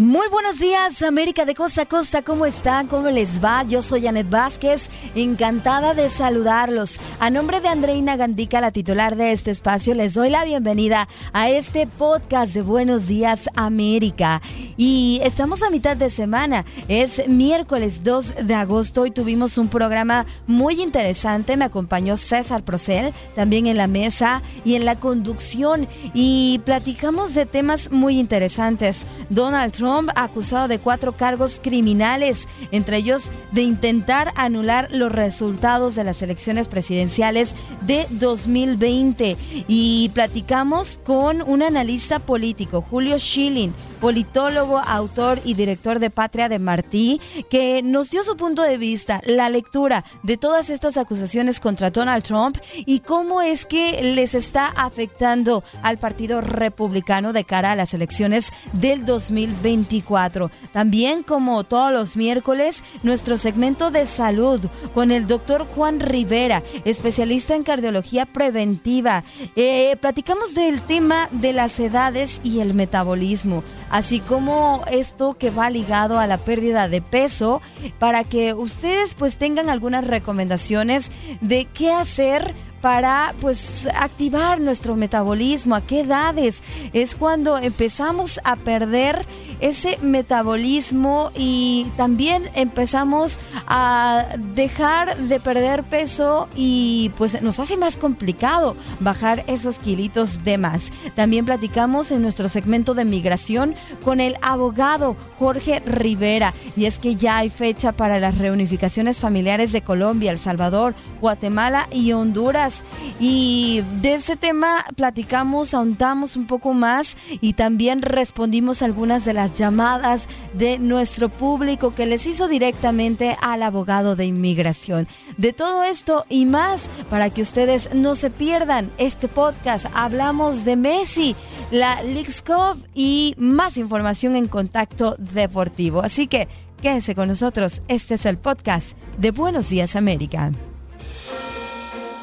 Muy buenos días, América de Costa a Costa. ¿Cómo están? ¿Cómo les va? Yo soy Anet Vázquez, encantada de saludarlos. A nombre de Andreina Gandica, la titular de este espacio, les doy la bienvenida a este podcast de Buenos Días, América. Y estamos a mitad de semana. Es miércoles 2 de agosto y tuvimos un programa muy interesante. Me acompañó César Procel, también en la mesa y en la conducción. Y platicamos de temas muy interesantes. Donald Trump acusado de cuatro cargos criminales, entre ellos de intentar anular los resultados de las elecciones presidenciales de 2020. Y platicamos con un analista político, Julio Schilling politólogo, autor y director de Patria de Martí, que nos dio su punto de vista, la lectura de todas estas acusaciones contra Donald Trump y cómo es que les está afectando al Partido Republicano de cara a las elecciones del 2024. También, como todos los miércoles, nuestro segmento de salud con el doctor Juan Rivera, especialista en cardiología preventiva. Eh, platicamos del tema de las edades y el metabolismo así como esto que va ligado a la pérdida de peso, para que ustedes pues tengan algunas recomendaciones de qué hacer para pues activar nuestro metabolismo, a qué edades es cuando empezamos a perder ese metabolismo y también empezamos a dejar de perder peso y pues nos hace más complicado bajar esos kilitos de más. También platicamos en nuestro segmento de migración con el abogado Jorge Rivera. Y es que ya hay fecha para las reunificaciones familiares de Colombia, El Salvador, Guatemala y Honduras y de este tema platicamos, ahondamos un poco más y también respondimos algunas de las llamadas de nuestro público que les hizo directamente al abogado de inmigración. De todo esto y más, para que ustedes no se pierdan este podcast, hablamos de Messi, la Cup y más información en contacto deportivo. Así que quédense con nosotros, este es el podcast de Buenos Días América.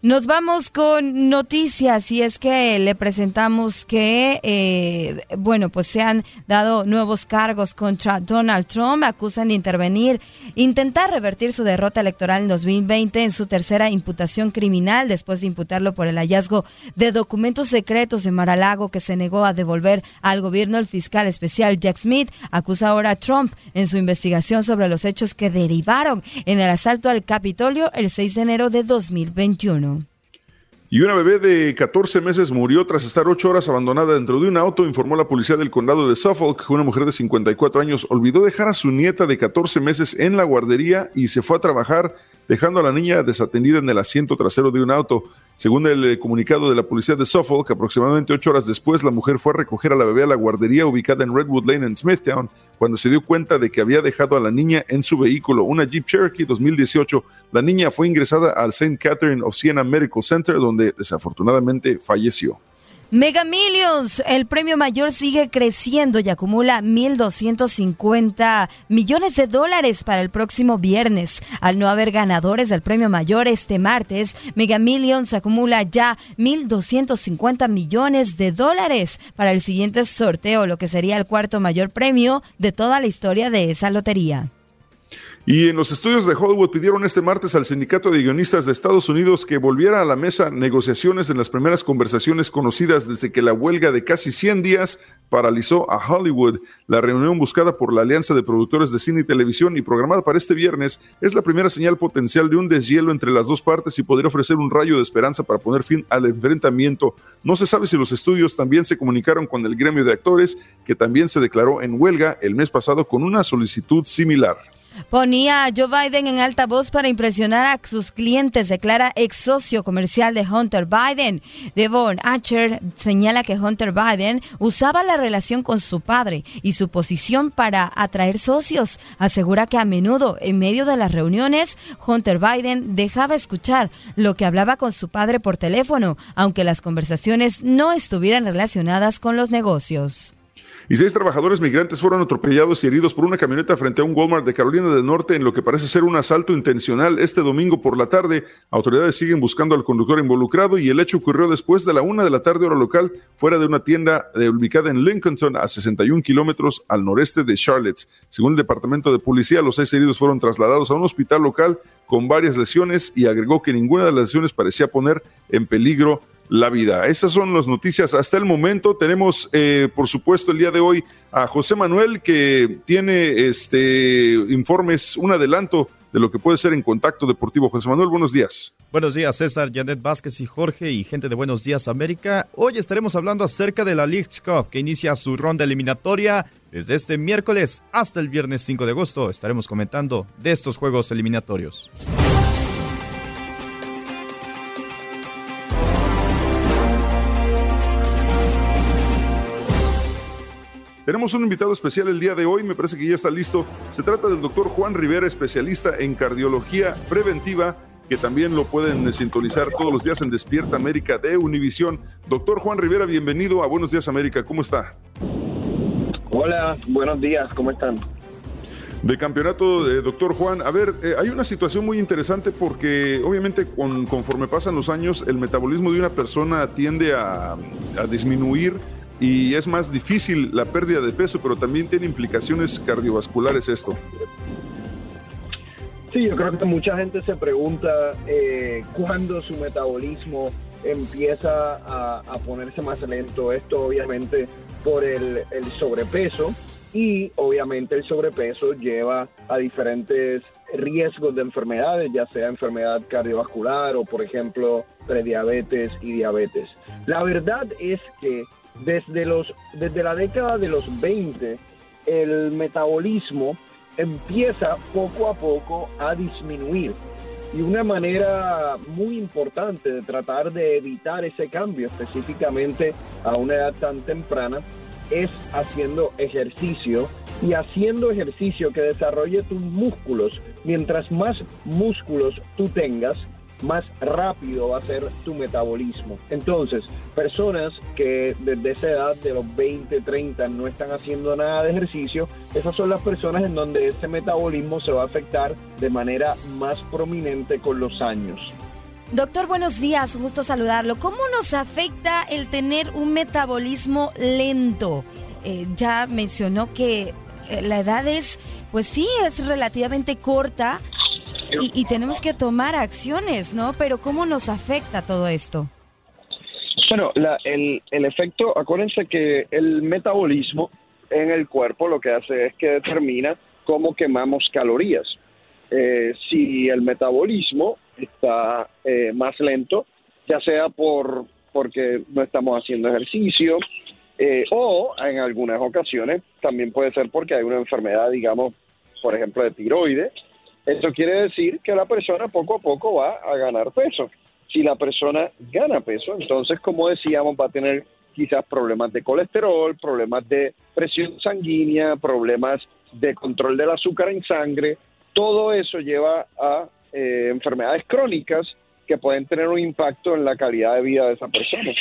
Nos vamos con noticias y es que le presentamos que, eh, bueno, pues se han dado nuevos cargos contra Donald Trump, acusan de intervenir, intentar revertir su derrota electoral en 2020 en su tercera imputación criminal después de imputarlo por el hallazgo de documentos secretos de Maralago que se negó a devolver al gobierno el fiscal especial Jack Smith, acusa ahora a Trump en su investigación sobre los hechos que derivaron en el asalto al Capitolio el 6 de enero de 2021. Y una bebé de 14 meses murió tras estar ocho horas abandonada dentro de un auto, informó la policía del condado de Suffolk. Una mujer de 54 años olvidó dejar a su nieta de 14 meses en la guardería y se fue a trabajar, dejando a la niña desatendida en el asiento trasero de un auto. Según el eh, comunicado de la policía de Suffolk, aproximadamente ocho horas después, la mujer fue a recoger a la bebé a la guardería ubicada en Redwood Lane en Smithtown, cuando se dio cuenta de que había dejado a la niña en su vehículo, una Jeep Cherokee 2018. La niña fue ingresada al St. Catherine of Siena Medical Center, donde desafortunadamente falleció. Mega Millions, el premio mayor sigue creciendo y acumula 1.250 millones de dólares para el próximo viernes. Al no haber ganadores del premio mayor este martes, Mega Millions acumula ya 1.250 millones de dólares para el siguiente sorteo, lo que sería el cuarto mayor premio de toda la historia de esa lotería. Y en los estudios de Hollywood pidieron este martes al Sindicato de Guionistas de Estados Unidos que volviera a la mesa negociaciones en las primeras conversaciones conocidas desde que la huelga de casi 100 días paralizó a Hollywood. La reunión buscada por la Alianza de Productores de Cine y Televisión y programada para este viernes es la primera señal potencial de un deshielo entre las dos partes y podría ofrecer un rayo de esperanza para poner fin al enfrentamiento. No se sabe si los estudios también se comunicaron con el gremio de actores, que también se declaró en huelga el mes pasado con una solicitud similar. Ponía a Joe Biden en alta voz para impresionar a sus clientes, declara ex socio comercial de Hunter Biden. Devon Archer señala que Hunter Biden usaba la relación con su padre y su posición para atraer socios. Asegura que a menudo, en medio de las reuniones, Hunter Biden dejaba escuchar lo que hablaba con su padre por teléfono, aunque las conversaciones no estuvieran relacionadas con los negocios y seis trabajadores migrantes fueron atropellados y heridos por una camioneta frente a un Walmart de Carolina del Norte en lo que parece ser un asalto intencional este domingo por la tarde. Autoridades siguen buscando al conductor involucrado y el hecho ocurrió después de la una de la tarde hora local fuera de una tienda eh, ubicada en Lincolnton a 61 kilómetros al noreste de Charlotte. Según el departamento de policía, los seis heridos fueron trasladados a un hospital local con varias lesiones y agregó que ninguna de las lesiones parecía poner en peligro la vida. Esas son las noticias hasta el momento. Tenemos, eh, por supuesto, el día de hoy a José Manuel que tiene este informes, un adelanto de lo que puede ser en contacto deportivo. José Manuel, buenos días. Buenos días, César, Janet Vázquez y Jorge y gente de Buenos Días América. Hoy estaremos hablando acerca de la League Cup que inicia su ronda eliminatoria desde este miércoles hasta el viernes 5 de agosto. Estaremos comentando de estos juegos eliminatorios. Tenemos un invitado especial el día de hoy, me parece que ya está listo. Se trata del doctor Juan Rivera, especialista en cardiología preventiva, que también lo pueden sintonizar todos los días en Despierta América de Univisión. Doctor Juan Rivera, bienvenido a Buenos Días América, ¿cómo está? Hola, buenos días, ¿cómo están? de campeonato, de doctor Juan. A ver, eh, hay una situación muy interesante porque obviamente conforme pasan los años, el metabolismo de una persona tiende a, a disminuir y es más difícil la pérdida de peso, pero también tiene implicaciones cardiovasculares esto. Sí, yo creo que mucha gente se pregunta eh, cuándo su metabolismo empieza a, ponerse más lento. Esto obviamente por el, el sobrepeso y obviamente el sobrepeso lleva a diferentes riesgos de enfermedades, ya sea enfermedad cardiovascular o por ejemplo prediabetes y diabetes. La verdad es que desde, los, desde la década de los 20, el metabolismo empieza poco a poco a disminuir. Y una manera muy importante de tratar de evitar ese cambio, específicamente a una edad tan temprana, es haciendo ejercicio y haciendo ejercicio que desarrolle tus músculos. Mientras más músculos tú tengas, más rápido va a ser tu metabolismo. Entonces, personas que desde esa edad de los 20, 30 no están haciendo nada de ejercicio, esas son las personas en donde ese metabolismo se va a afectar de manera más prominente con los años. Doctor, buenos días, gusto saludarlo. ¿Cómo nos afecta el tener un metabolismo lento? Eh, ya mencionó que eh, la edad es, pues sí, es relativamente corta, y, tenemos que tomar acciones, ¿no? Pero ¿cómo nos afecta todo esto? Bueno, el, el efecto, acuérdense que el metabolismo en el cuerpo lo que hace es que determina cómo quemamos calorías. Eh, si el metabolismo está eh, más lento, ya sea por porque no estamos haciendo ejercicio eh, o en algunas ocasiones también puede ser porque hay una enfermedad, digamos, por ejemplo, de tiroides eso quiere decir que la persona poco a poco va a ganar peso. Si la persona gana peso, entonces, como decíamos, va a tener quizás problemas de colesterol, problemas de presión sanguínea, problemas de control del azúcar en sangre. Todo eso lleva a eh, enfermedades crónicas que pueden tener un impacto en la calidad de vida de esa persona.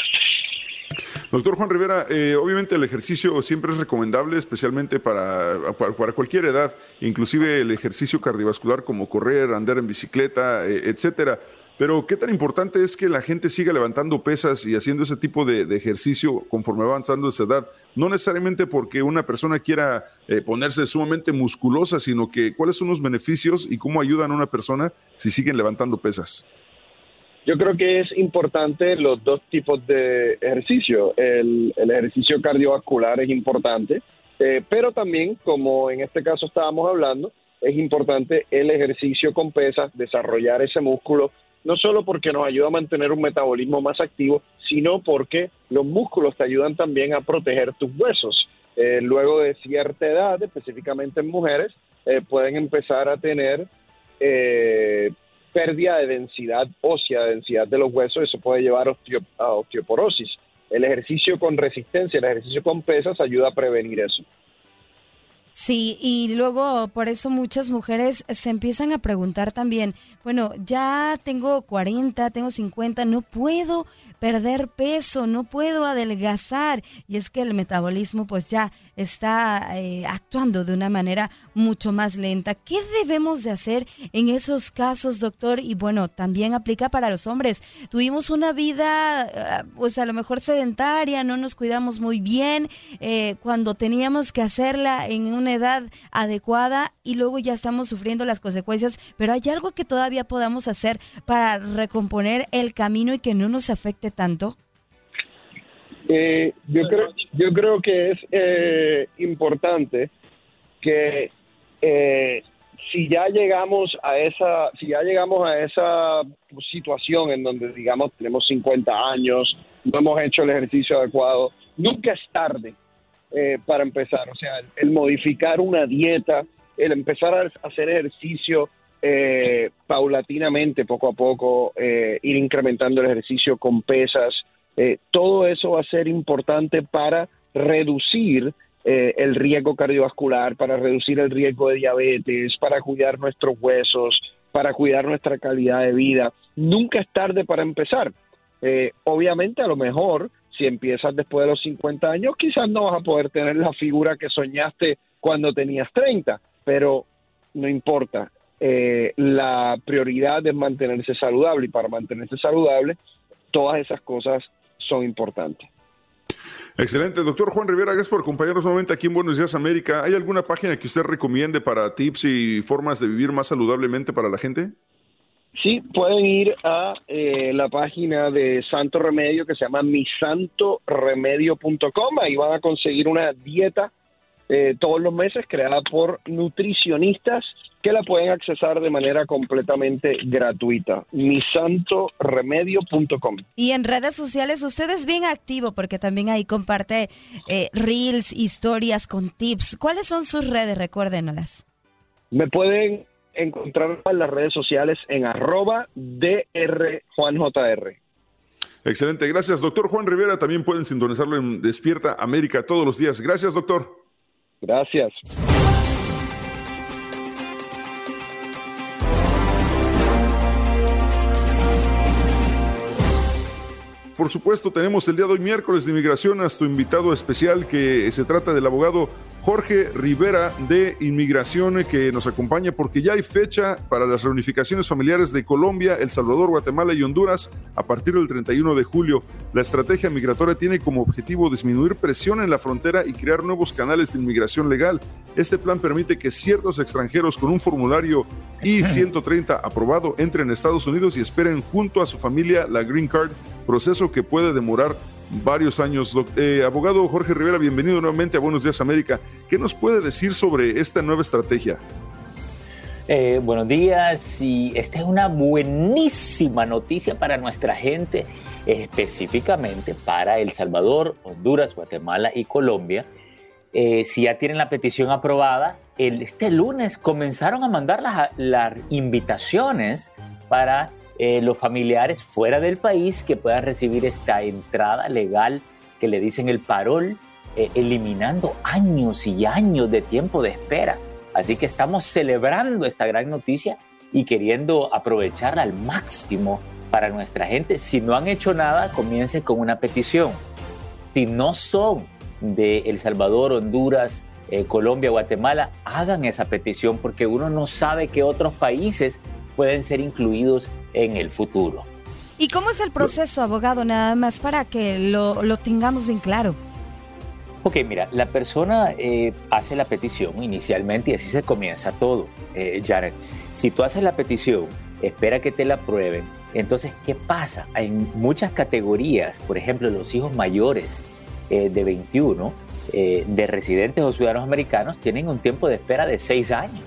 Doctor Juan Rivera, eh, obviamente el ejercicio siempre es recomendable, especialmente para, para, cualquier edad, inclusive el ejercicio cardiovascular como correr, andar en bicicleta, eh, etcétera. Pero ¿qué tan importante es que la gente siga levantando pesas y haciendo ese tipo de, ejercicio conforme va avanzando esa edad? No necesariamente porque una persona quiera eh, ponerse sumamente musculosa, sino que cuáles son los beneficios y cómo ayudan a una persona si siguen levantando pesas. Yo creo que es importante los dos tipos de ejercicio. El, ejercicio cardiovascular es importante, eh, pero también, como en este caso estábamos hablando, es importante el ejercicio con pesas, desarrollar ese músculo no solo porque nos ayuda a mantener un metabolismo más activo, sino porque los músculos te ayudan también a proteger tus huesos. Eh, luego de cierta edad, específicamente en mujeres, eh, pueden empezar a tener eh, pérdida de densidad ósea, densidad de los huesos, eso puede llevar a osteoporosis. El ejercicio con resistencia, el ejercicio con pesas ayuda a prevenir eso. Sí, y luego por eso muchas mujeres se empiezan a preguntar también, bueno, ya tengo 40, tengo 50, no puedo perder peso, no puedo adelgazar. Y es que el metabolismo pues ya está eh, actuando de una manera mucho más lenta. ¿Qué debemos de hacer en esos casos, doctor? Y bueno, también aplica para los hombres. Tuvimos una vida ah, pues a lo mejor sedentaria, no nos cuidamos muy bien eh, cuando teníamos que hacerla en una edad adecuada y luego ya estamos sufriendo las consecuencias, pero hay algo que todavía podamos hacer para recomponer el camino y que no nos afecte tanto? Eh, yo creo yo creo que es eh, importante que eh, si ya llegamos a esa si ya llegamos a esa situación en donde digamos tenemos 50 años no hemos hecho el ejercicio adecuado nunca es tarde para empezar o sea el modificar una dieta el empezar a hacer ejercicio eh, paulatinamente, poco a poco, eh, ir incrementando el ejercicio con pesas. Eh, todo eso va a ser importante para reducir el riesgo cardiovascular, para reducir el riesgo de diabetes, para cuidar nuestros huesos, para cuidar nuestra calidad de vida. Nunca es tarde para empezar. obviamente, a lo mejor, si empiezas después de los 50 años, quizás no vas a poder tener la figura que soñaste cuando tenías 30, pero no importa. Eh, la prioridad es mantenerse saludable y para mantenerse saludable todas esas cosas son importantes. Excelente, doctor Juan Rivera, gracias por acompañarnos nuevamente aquí en Buenos Días América. ¿Hay alguna página que usted recomiende para tips y formas de vivir más saludablemente para la gente? Sí, pueden ir a eh, la página de Santo Remedio que se llama misantoremedio.com. Ahí van a conseguir una dieta eh, todos los meses creada por nutricionistas que la pueden accesar de manera completamente gratuita. misantoremedio.com. Y en redes sociales usted es bien activo porque también ahí comparte eh, reels, historias con tips. ¿Cuáles son sus redes? Recuérdenlas. Me pueden encontrar en las redes sociales en arroba drjuanjr. Excelente, gracias doctor Juan Rivera. También pueden sintonizarlo en Despierta América todos los días. Gracias doctor. Gracias. Por supuesto, tenemos el día de hoy miércoles de inmigración a tu invitado especial que se trata del abogado Jorge Rivera de Inmigración que nos acompaña porque ya hay fecha para las reunificaciones familiares de Colombia, El Salvador, Guatemala y Honduras a partir del 31 de julio. La estrategia migratoria tiene como objetivo disminuir presión en la frontera y crear nuevos canales de inmigración legal. Este plan permite que ciertos extranjeros con un formulario I-130 aprobado entren a Estados Unidos y esperen junto a su familia la Green Card, proceso que puede demorar varios años. Eh, abogado Jorge Rivera, bienvenido nuevamente a Buenos Días América. ¿Qué nos puede decir sobre esta nueva estrategia? Eh, buenos días y esta es una buenísima noticia para nuestra gente, específicamente para El Salvador, Honduras, Guatemala y Colombia. Eh, si ya tienen la petición aprobada, el, este lunes comenzaron a mandar las, las invitaciones para eh, los familiares fuera del país que puedan recibir esta entrada legal que le dicen el parol, eh, eliminando años y años de tiempo de espera. Así que estamos celebrando esta gran noticia y queriendo aprovecharla al máximo para nuestra gente. Si no han hecho nada, comiencen con una petición. Si no son de El Salvador, Honduras, eh, Colombia, Guatemala, hagan esa petición porque uno no sabe que otros países pueden ser incluidos en el futuro. ¿Y cómo es el proceso, abogado, nada más para que lo, lo tengamos bien claro? Ok, mira, la persona eh, hace la petición inicialmente y así se comienza todo, eh, Jared. Si tú haces la petición, espera que te la aprueben, entonces, ¿qué pasa? Hay muchas categorías, por ejemplo, los hijos mayores eh, de 21, de residentes o ciudadanos americanos, tienen un tiempo de espera de 6 años.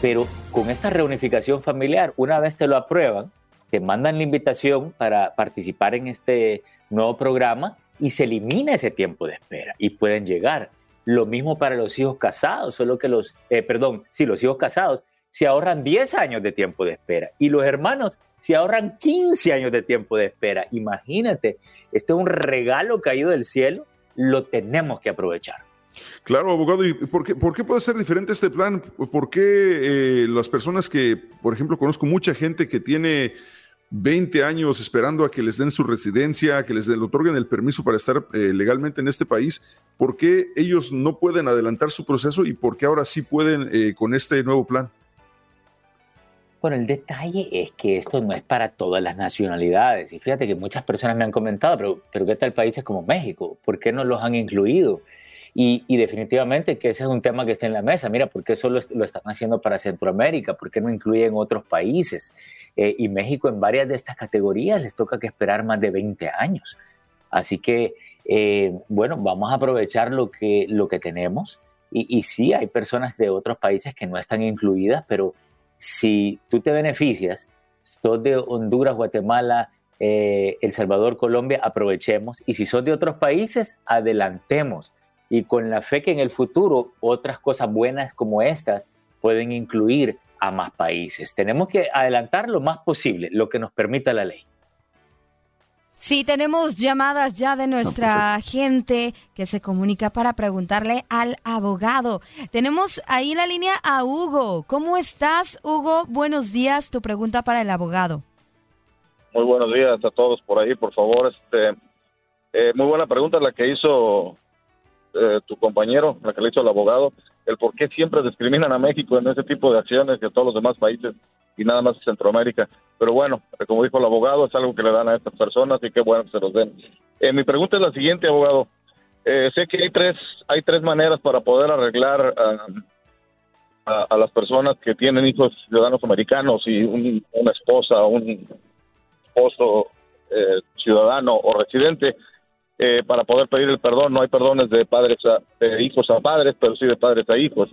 Pero con esta reunificación familiar, una vez te lo aprueban, te mandan la invitación para participar en este nuevo programa y se elimina ese tiempo de espera y pueden llegar. Lo mismo para los hijos casados, solo que los, eh, perdón, si los hijos casados se ahorran 10 años de tiempo de espera y los hermanos se ahorran 15 años de tiempo de espera. Imagínate, este es un regalo caído del cielo, lo tenemos que aprovechar. Claro, abogado, ¿y por qué, puede ser diferente este plan? ¿Por qué eh, las personas que, por ejemplo, conozco mucha gente que tiene 20 años esperando a que les den su residencia, que les otorguen el permiso para estar eh, legalmente en este país, ¿por qué ellos no pueden adelantar su proceso y por qué ahora sí pueden eh, con este nuevo plan? Bueno, el detalle es que esto no es para todas las nacionalidades. Y fíjate que muchas personas me han comentado, pero, pero ¿qué tal países como México? ¿Por qué no los han incluido? Y, definitivamente que ese es un tema que está en la mesa. Mira, ¿por qué solo lo están haciendo para Centroamérica? ¿Por qué no incluyen otros países? Eh, y México en varias de estas categorías les toca que esperar más de 20 años. Así que, eh, bueno, vamos a aprovechar lo que, lo que tenemos. Y, y sí, hay personas de otros países que no están incluidas, pero si tú te beneficias, sos de Honduras, Guatemala, eh, El Salvador, Colombia, aprovechemos. Y si sos de otros países, adelantemos y con la fe que en el futuro otras cosas buenas como estas pueden incluir a más países. Tenemos que adelantar lo más posible, lo que nos permita la ley. Sí, tenemos llamadas ya de nuestra gente que se comunica para preguntarle al abogado. Tenemos ahí en la línea a Hugo. ¿Cómo estás, Hugo? Buenos días. Tu pregunta para el abogado. Muy buenos días a todos por ahí, por favor. Este, eh, muy buena pregunta la que hizo eh, tu compañero, la que le hizo el abogado, el por qué siempre discriminan a México en ese tipo de acciones que a todos los demás países y nada más Centroamérica. Pero bueno, como dijo el abogado, es algo que le dan a estas personas y qué bueno que se los den. Eh, mi pregunta es la siguiente, abogado. Eh, sé que hay tres, hay tres maneras para poder arreglar a, las personas que tienen hijos ciudadanos americanos y una esposa, un esposo ciudadano o residente. Eh, para poder pedir el perdón. No hay perdones de padres a de hijos a padres, pero sí de padres a hijos.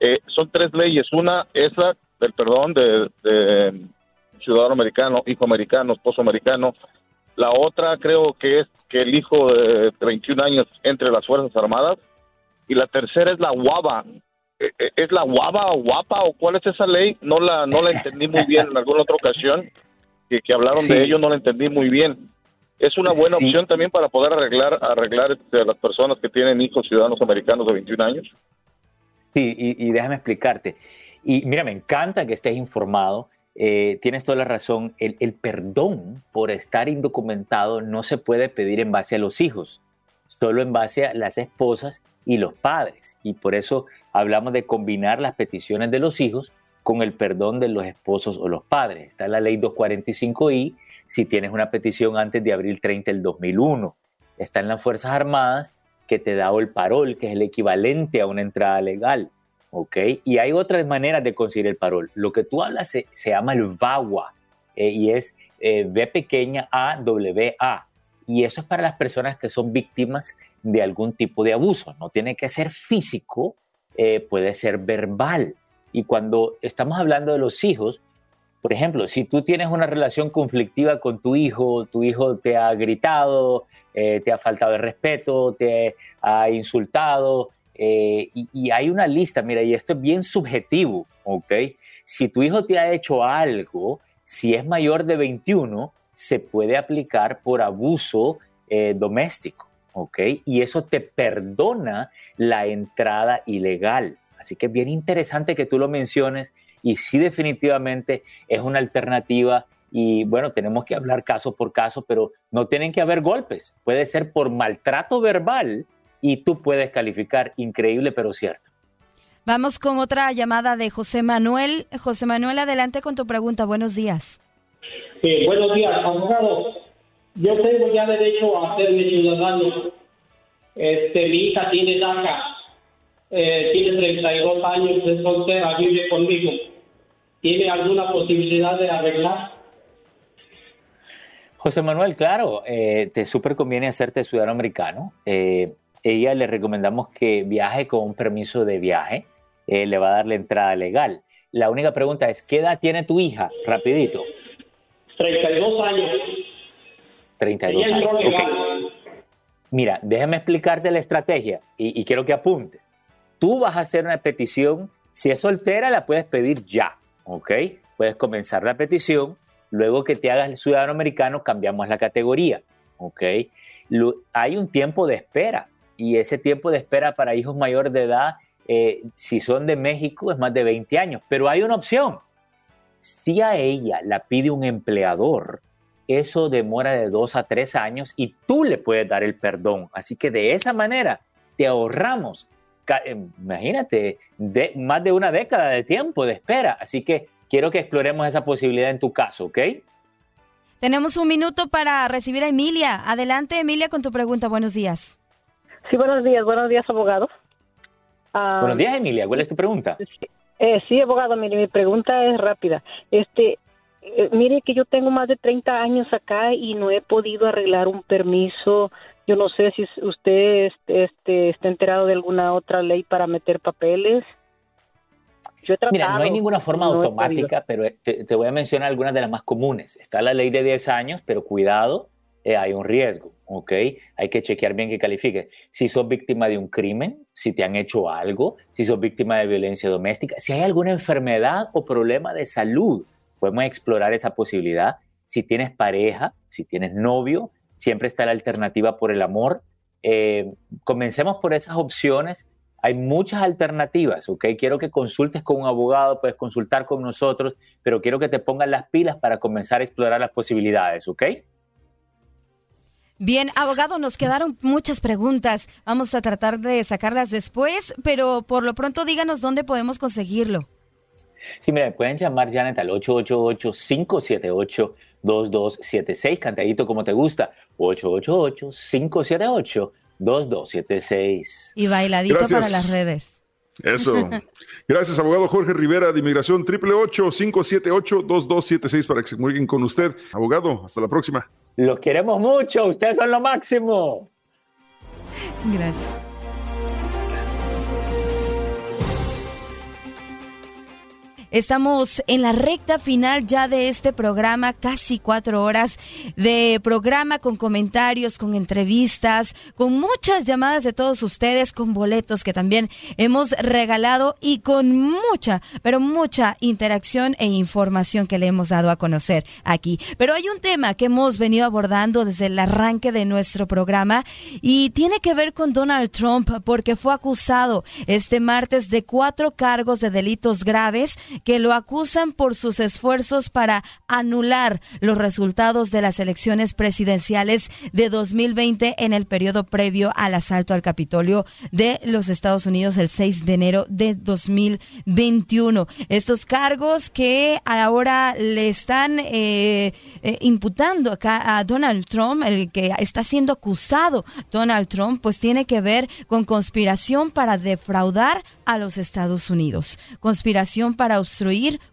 Eh, son tres leyes. Una es la del perdón de, ciudadano americano, hijo americano, esposo americano. La otra creo que es que el hijo de 21 años entre las Fuerzas Armadas. Y la tercera es la guava. Eh, ¿Es la guava o guapa o cuál es esa ley? No la, no la entendí muy bien en alguna otra ocasión que, que hablaron de ello, no la entendí muy bien es una buena opción también para poder arreglar arreglar este, a las personas que tienen hijos ciudadanos americanos de 21 años. Sí, y, déjame explicarte. Y mira, me encanta que estés informado. Eh, tienes toda la razón. El, el, perdón por estar indocumentado no se puede pedir en base a los hijos, solo en base a las esposas y los padres. Y por eso hablamos de combinar las peticiones de los hijos con el perdón de los esposos o los padres. Está la ley 245i si tienes una petición antes de abril 30 del 2001. Está en las Fuerzas Armadas que te da el parol, que es el equivalente a una entrada legal. ¿ok? Y hay otras maneras de conseguir el parol. Lo que tú hablas se, llama el VAWA eh, y es eh, V pequeña A W A. Y eso es para las personas que son víctimas de algún tipo de abuso. No tiene que ser físico, eh, puede ser verbal. Y cuando estamos hablando de los hijos, por ejemplo, si tú tienes una relación conflictiva con tu hijo, tu hijo te ha gritado, eh, te ha faltado el respeto, te ha insultado, eh, y, hay una lista, mira, y esto es bien subjetivo, ¿ok? Si tu hijo te ha hecho algo, si es mayor de 21, se puede aplicar por abuso eh, doméstico, ¿ok? Y eso te perdona la entrada ilegal. Así que es bien interesante que tú lo menciones y sí definitivamente es una alternativa y bueno, tenemos que hablar caso por caso, pero no tienen que haber golpes, puede ser por maltrato verbal y tú puedes calificar, increíble pero cierto. Vamos con otra llamada de José Manuel. José Manuel, adelante con tu pregunta. Buenos días. Sí, buenos días, abogado. Yo tengo ya derecho a ser mi ciudadano. Este, mi hija tiene DACA, eh, tiene 32 años, es soltera, vive conmigo. ¿Tiene alguna posibilidad de arreglar? José Manuel, claro, eh, te súper conviene hacerte ciudadano americano. Eh, ella le recomendamos que viaje con un permiso de viaje. Eh, le va a dar la entrada legal. La única pregunta es, ¿qué edad tiene tu hija? Rapidito. 32 años. 32 años. Okay. Mira, déjame explicarte la estrategia y, y quiero que apuntes. Tú vas a hacer una petición, si es soltera la puedes pedir ya, ¿ok? Puedes comenzar la petición, luego que te hagas el ciudadano americano cambiamos la categoría, ¿ok? Hay un tiempo de espera y ese tiempo de espera para hijos mayores de edad, eh, si son de México, es más de 20 años, pero hay una opción. Si a ella la pide un empleador, eso demora de dos a tres años y tú le puedes dar el perdón. Así que de esa manera te ahorramos, imagínate, de, más de una década de tiempo de espera. Así que quiero que exploremos esa posibilidad en tu caso, ¿ok? Tenemos un minuto para recibir a Emilia. Adelante, Emilia, con tu pregunta. Buenos días. Sí, buenos días. Buenos días, abogado. Uh, buenos días, Emilia. ¿Cuál es tu pregunta? Sí, eh, sí abogado, mire, mi pregunta es rápida. Este, eh, mire que yo tengo más de 30 años acá y no he podido arreglar un permiso. Yo no sé si usted este, este, está enterado de alguna otra ley para meter papeles. Yo he tratado, Mira, no hay ninguna forma no automática, pero te, te, voy a mencionar algunas de las más comunes. Está la ley de 10 años, pero cuidado, eh, hay un riesgo, ¿ok? Hay que chequear bien que califique. Si sos víctima de un crimen, si te han hecho algo, si sos víctima de violencia doméstica, si hay alguna enfermedad o problema de salud, podemos explorar esa posibilidad. Si tienes pareja, si tienes novio, siempre está la alternativa por el amor. Eh, comencemos por esas opciones. Hay muchas alternativas, ¿ok? Quiero que consultes con un abogado, puedes consultar con nosotros, pero quiero que te pongan las pilas para comenzar a explorar las posibilidades, ¿ok? Bien, abogado, nos quedaron muchas preguntas. Vamos a tratar de sacarlas después, pero por lo pronto díganos dónde podemos conseguirlo. Sí, mira, pueden llamar Janet al 888-578-2276, cantadito como te gusta, 888-578-2276. Y bailadito Gracias. para las redes. Eso. Gracias, abogado Jorge Rivera de Inmigración, 888-578-2276 para que se comuniquen con usted. Abogado, hasta la próxima. Los queremos mucho, ustedes son lo máximo. Gracias. Estamos en la recta final ya de este programa, casi cuatro horas de programa con comentarios, con entrevistas, con muchas llamadas de todos ustedes, con boletos que también hemos regalado y con mucha, pero mucha interacción e información que le hemos dado a conocer aquí. Pero hay un tema que hemos venido abordando desde el arranque de nuestro programa y tiene que ver con Donald Trump porque fue acusado este martes de cuatro cargos de delitos graves que lo acusan por sus esfuerzos para anular los resultados de las elecciones presidenciales de 2020 en el periodo previo al asalto al Capitolio de los Estados Unidos el 6 de enero de 2021. Estos cargos que ahora le están eh, eh, imputando acá a Donald Trump, el que está siendo acusado Donald Trump, pues tiene que ver con conspiración para defraudar a los Estados Unidos, conspiración para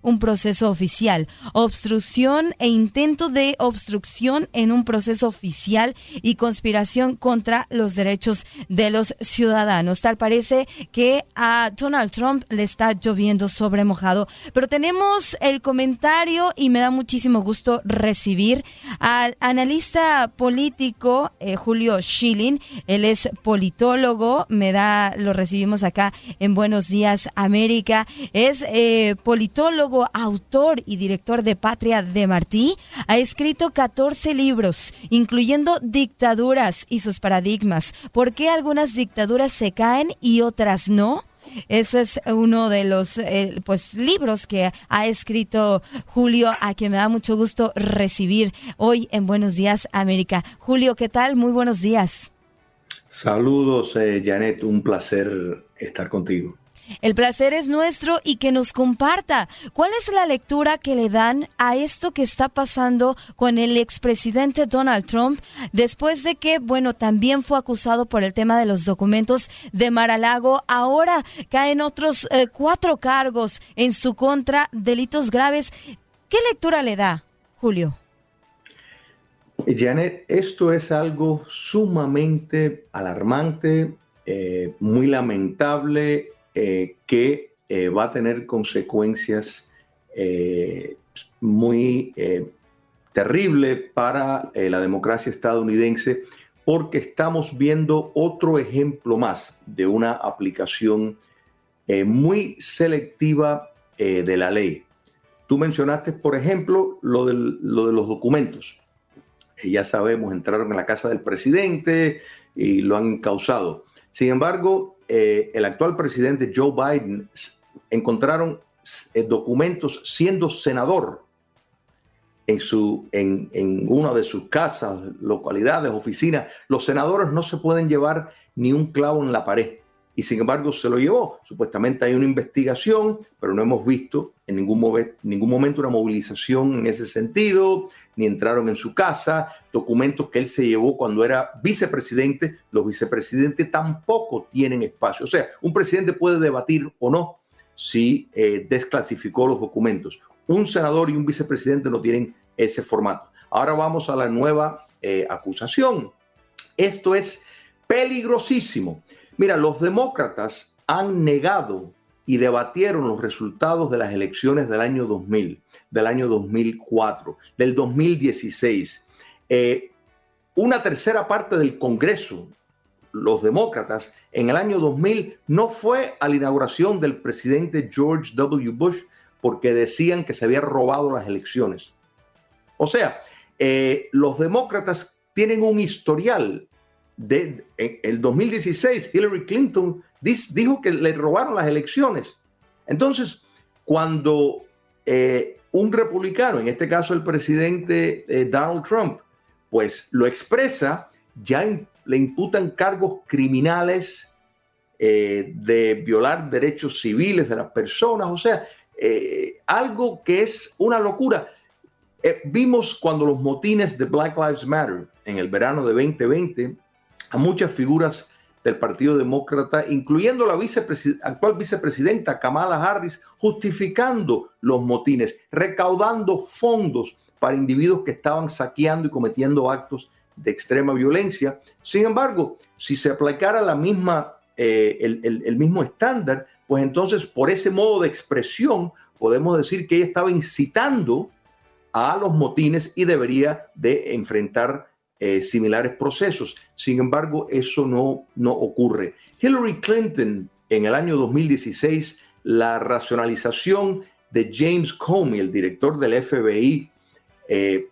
un proceso oficial, obstrucción e intento de obstrucción en un proceso oficial y conspiración contra los derechos de los ciudadanos. Tal parece que a Donald Trump le está lloviendo sobre mojado, pero tenemos el comentario y me da muchísimo gusto recibir al analista político eh, Julio Schilling. Él es politólogo, me da, lo recibimos acá en Buenos Días América. Es eh, politólogo, autor y director de Patria de Martí. Ha escrito 14 libros, incluyendo Dictaduras y sus paradigmas. ¿Por qué algunas dictaduras se caen y otras no? Ese es uno de los eh, pues libros que ha escrito Julio, a quien me da mucho gusto recibir hoy en Buenos Días América. Julio, ¿qué tal? Muy buenos días. Saludos, eh, Janet, un placer estar contigo. El placer es nuestro y que nos comparta cuál es la lectura que le dan a esto que está pasando con el expresidente Donald Trump después de que, bueno, también fue acusado por el tema de los documentos de Maralago. Ahora caen otros eh, cuatro cargos en su contra, delitos graves. ¿Qué lectura le da, Julio? Janet, esto es algo sumamente alarmante, eh, muy lamentable, eh, que eh, va a tener consecuencias muy terribles para la democracia estadounidense, porque estamos viendo otro ejemplo más de una aplicación muy selectiva de la ley. Tú mencionaste, por ejemplo, lo, lo de los documentos ya sabemos, entraron en la casa del presidente y lo han causado. Sin embargo, eh, el actual presidente Joe Biden encontraron eh, documentos siendo senador en, su, en, en una de sus casas, localidades, oficinas. Los senadores no se pueden llevar ni un clavo en la pared y sin embargo se lo llevó. Supuestamente hay una investigación, pero no hemos visto en ningún, ningún momento una movilización en ese sentido, ni entraron en su casa, documentos que él se llevó cuando era vicepresidente, los vicepresidentes tampoco tienen espacio. O sea, un presidente puede debatir o no si eh, desclasificó los documentos. Un senador y un vicepresidente no tienen ese formato. Ahora vamos a la nueva eh, acusación. Esto es peligrosísimo. Mira, los demócratas han negado y debatieron los resultados de las elecciones del año 2000, del año 2004, del 2016. Eh, una tercera parte del Congreso, los demócratas, en el año 2000 no fue a la inauguración del presidente George W. Bush porque decían que se había robado las elecciones. O sea, eh, los demócratas tienen un historial de el 2016, Hillary Clinton dijo que le robaron las elecciones. Entonces, cuando eh, un republicano, en este caso el presidente eh, Donald Trump, pues lo expresa, ya le imputan cargos criminales eh, de violar derechos civiles de las personas, o sea, algo que es una locura. vimos cuando los motines de Black Lives Matter en el verano de 2020 a muchas figuras del Partido Demócrata, incluyendo la actual vicepresidenta Kamala Harris, justificando los motines, recaudando fondos para individuos que estaban saqueando y cometiendo actos de extrema violencia. Sin embargo, si se aplicara la misma, eh, el mismo estándar, pues entonces por ese modo de expresión podemos decir que ella estaba incitando a los motines y debería de enfrentar eh, similares procesos. Sin embargo, eso no, no ocurre. Hillary Clinton en el año 2016, la racionalización de James Comey, el director del FBI, eh,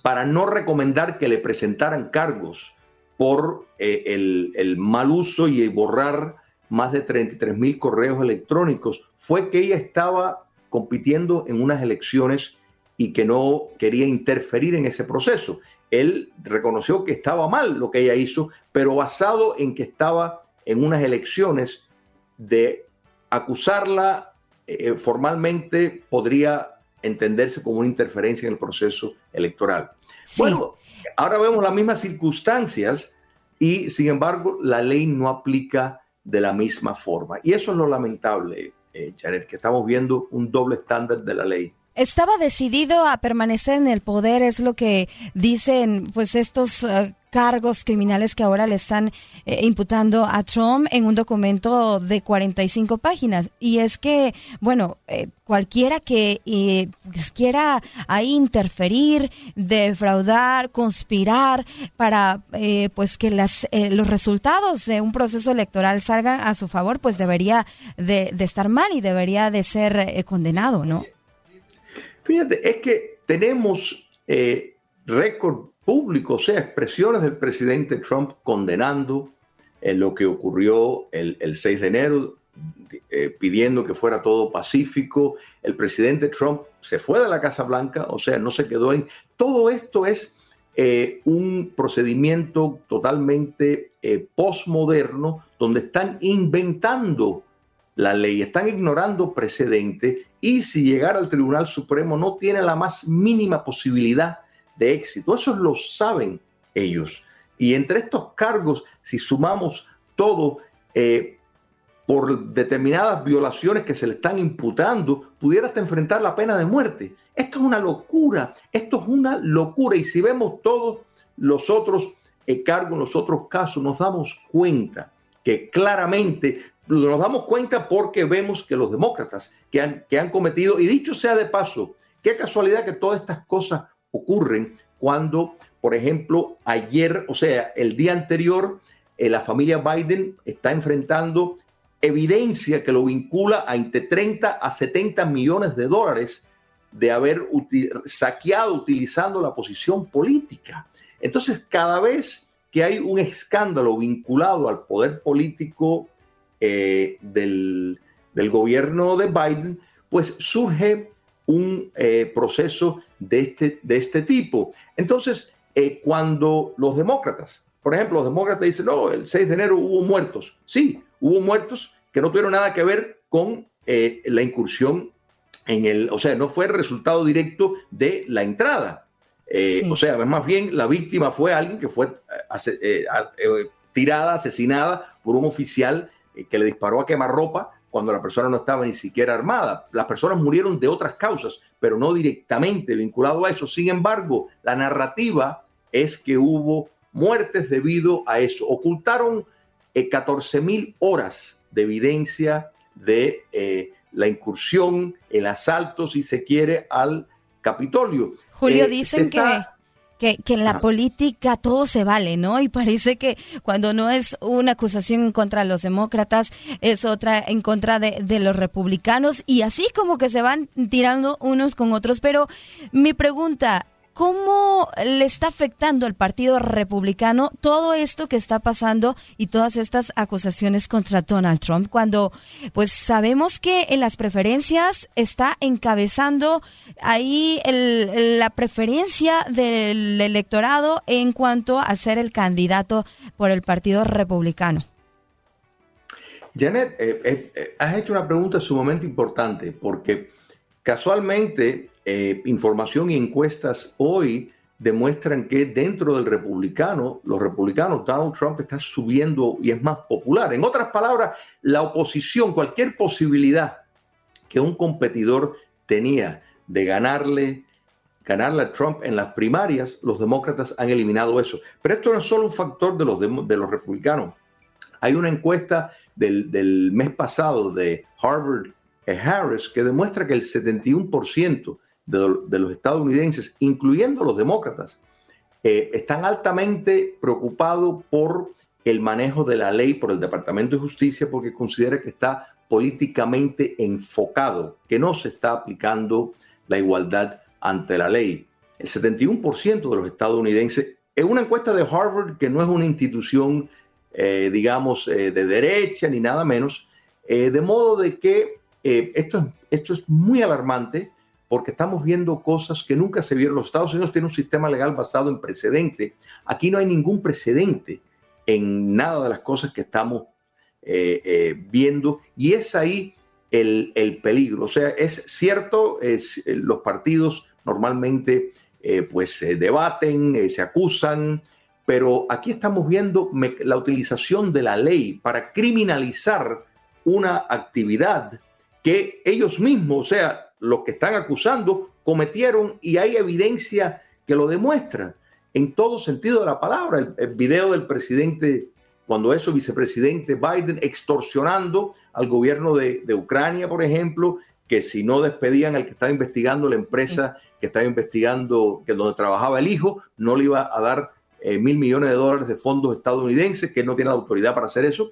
para no recomendar que le presentaran cargos por eh, el, el, mal uso y borrar más de 33 mil correos electrónicos, fue que ella estaba compitiendo en unas elecciones y que no quería interferir en ese proceso él reconoció que estaba mal lo que ella hizo, pero basado en que estaba en unas elecciones de acusarla eh, formalmente podría entenderse como una interferencia en el proceso electoral. Bueno, ahora vemos las mismas circunstancias y sin embargo la ley no aplica de la misma forma. Y eso es lo lamentable, eh, Janet, que estamos viendo un doble estándar de la ley estaba decidido a permanecer en el poder, es lo que dicen pues estos eh, cargos criminales que ahora le están eh, imputando a Trump en un documento de 45 páginas. Y es que, bueno, eh, cualquiera que pues, quiera ahí interferir, defraudar, conspirar para pues que las, los resultados de un proceso electoral salgan a su favor, pues debería de, de estar mal y debería de ser condenado, ¿no? Fíjate, es que tenemos eh, récord público, o sea, expresiones del presidente Trump condenando eh, lo que ocurrió el, 6 de enero, eh, pidiendo que fuera todo pacífico. El presidente Trump se fue de la Casa Blanca, o sea, no se quedó en... Todo esto es un procedimiento totalmente postmoderno donde están inventando la ley, están ignorando precedente y si llegar al Tribunal Supremo no tiene la más mínima posibilidad de éxito. Eso lo saben ellos. Y entre estos cargos, si sumamos todo, eh, por determinadas violaciones que se le están imputando, pudiera hasta enfrentar la pena de muerte. Esto es una locura, esto es una locura. Y si vemos todos los otros eh, cargos, los otros casos, nos damos cuenta que claramente nos damos cuenta porque vemos que los demócratas que han, que han cometido, y dicho sea de paso, qué casualidad que todas estas cosas ocurren cuando, por ejemplo, ayer, o sea, el día anterior, eh, la familia Biden está enfrentando evidencia que lo vincula a entre 30 a 70 millones de dólares de haber saqueado utilizando la posición política. Entonces, cada vez que hay un escándalo vinculado al poder político eh, del, gobierno de Biden, pues surge un eh, proceso de este, de este tipo. Entonces, eh, cuando los demócratas, por ejemplo, los demócratas dicen, no, el 6 de enero hubo muertos. Sí, hubo muertos que no tuvieron nada que ver con la incursión en el, o sea, no fue el resultado directo de la entrada. O sea, más bien la víctima fue alguien que fue tirada, asesinada por un oficial que le disparó a quemarropa cuando la persona no estaba ni siquiera armada. Las personas murieron de otras causas, pero no directamente vinculado a eso. Sin embargo, la narrativa es que hubo muertes debido a eso. Ocultaron 14 eh, mil horas de evidencia de eh, la incursión, el asalto, si se quiere, al Capitolio. Julio, dicen que que, en la política todo se vale, ¿no? Y parece que cuando no es una acusación en contra de los demócratas, es otra en contra de, de los republicanos y así como que se van tirando unos con otros. Pero mi pregunta, ¿Cómo le está afectando al Partido Republicano todo esto que está pasando y todas estas acusaciones contra Donald Trump cuando pues sabemos que en las preferencias está encabezando ahí la preferencia del electorado en cuanto a ser el candidato por el Partido Republicano? Janet, eh, eh, eh, has hecho una pregunta sumamente importante porque casualmente eh, información y encuestas hoy demuestran que dentro del republicano, los republicanos, Donald Trump está subiendo y es más popular. En otras palabras, la oposición, cualquier posibilidad que un competidor tenía de ganarle, ganarle a Trump en las primarias, los demócratas han eliminado eso. Pero esto no es solo un factor de los, de, los republicanos. Hay una encuesta del, del mes pasado de Harvard eh, Harris que demuestra que el 71% de, los estadounidenses, incluyendo los demócratas, eh, están altamente preocupados por el manejo de la ley por el Departamento de Justicia porque considera que está políticamente enfocado, que no se está aplicando la igualdad ante la ley. El 71% de los estadounidenses, en una encuesta de Harvard, que no es una institución, eh, digamos, eh, de derecha ni nada menos, de modo de que esto, esto es muy alarmante porque estamos viendo cosas que nunca se vieron. Los Estados Unidos tienen un sistema legal basado en precedente. Aquí no hay ningún precedente en nada de las cosas que estamos eh, eh, viendo y es ahí el, peligro. O sea, es cierto, eh, los partidos normalmente pues se debaten, se acusan, pero aquí estamos viendo la utilización de la ley para criminalizar una actividad que ellos mismos, o sea, los que están acusando cometieron y hay evidencia que lo demuestra en todo sentido de la palabra. El, video del presidente, cuando eso, vicepresidente Biden extorsionando al gobierno de, Ucrania, por ejemplo, que si no despedían al que estaba investigando la empresa que estaba investigando, que donde trabajaba el hijo, no le iba a dar eh, mil millones de dólares de fondos estadounidenses, que no tiene la autoridad para hacer eso.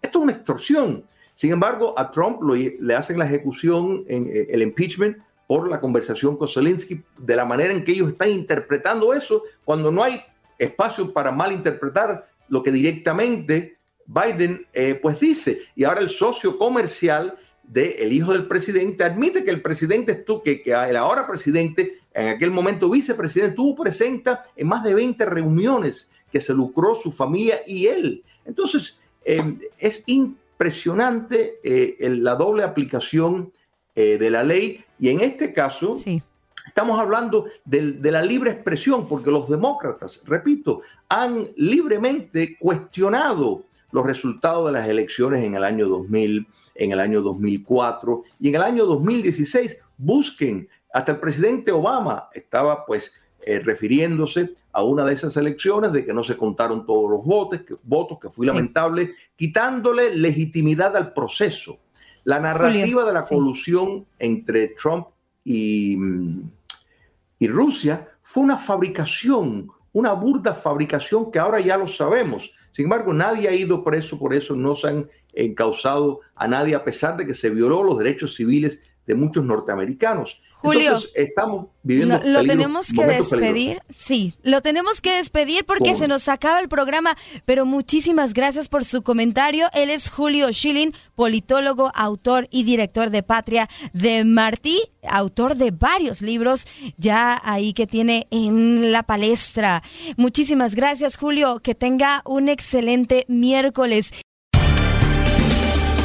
Esto es una extorsión. Sin embargo, a Trump le hacen la ejecución, en, eh, el impeachment por la conversación con Zelensky, de la manera en que ellos están interpretando eso, cuando no hay espacio para malinterpretar lo que directamente Biden eh, pues dice. Y ahora el socio comercial del hijo del presidente admite que el presidente estuvo, que, que el ahora presidente, en aquel momento vicepresidente, estuvo presente en más de 20 reuniones que se lucró su familia y él. Entonces, eh, es increíble impresionante eh, la doble aplicación eh, de la ley y en este caso estamos hablando de, la libre expresión porque los demócratas, repito, han libremente cuestionado los resultados de las elecciones en el año 2000, en el año 2004 y en el año 2016. Busquen, hasta el presidente Obama estaba pues eh, refiriéndose a una de esas elecciones de que no se contaron todos los votos, que, votos, que fue lamentable, quitándole legitimidad al proceso. La narrativa de la colusión entre Trump y, y Rusia fue una fabricación, una burda fabricación que ahora ya lo sabemos. Sin embargo, nadie ha ido preso por eso, no se han encausado a nadie, a pesar de que se violó los derechos civiles de muchos norteamericanos. Julio, estamos viviendo. lo tenemos que despedir. Sí, lo tenemos que despedir porque se nos acaba el programa. Pero muchísimas gracias por su comentario. Él es Julio Schilling, politólogo, autor y director de Patria de Martí, autor de varios libros ya ahí que tiene en la palestra. Muchísimas gracias, Julio. Que tenga un excelente miércoles.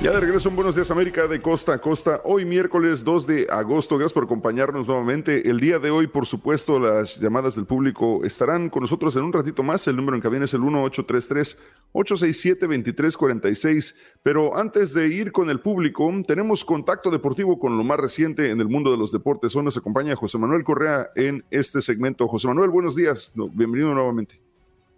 Ya de regreso en Buenos Días América de costa a costa, hoy miércoles 2 de agosto. Gracias por acompañarnos nuevamente. El día de hoy, por supuesto, las llamadas del público estarán con nosotros en un ratito más. El número en cabina es el 1833-867-2346. Pero antes de ir con el público, tenemos contacto deportivo con lo más reciente en el mundo de los deportes. Hoy nos acompaña José Manuel Correa en este segmento. José Manuel, buenos días. Bienvenido nuevamente.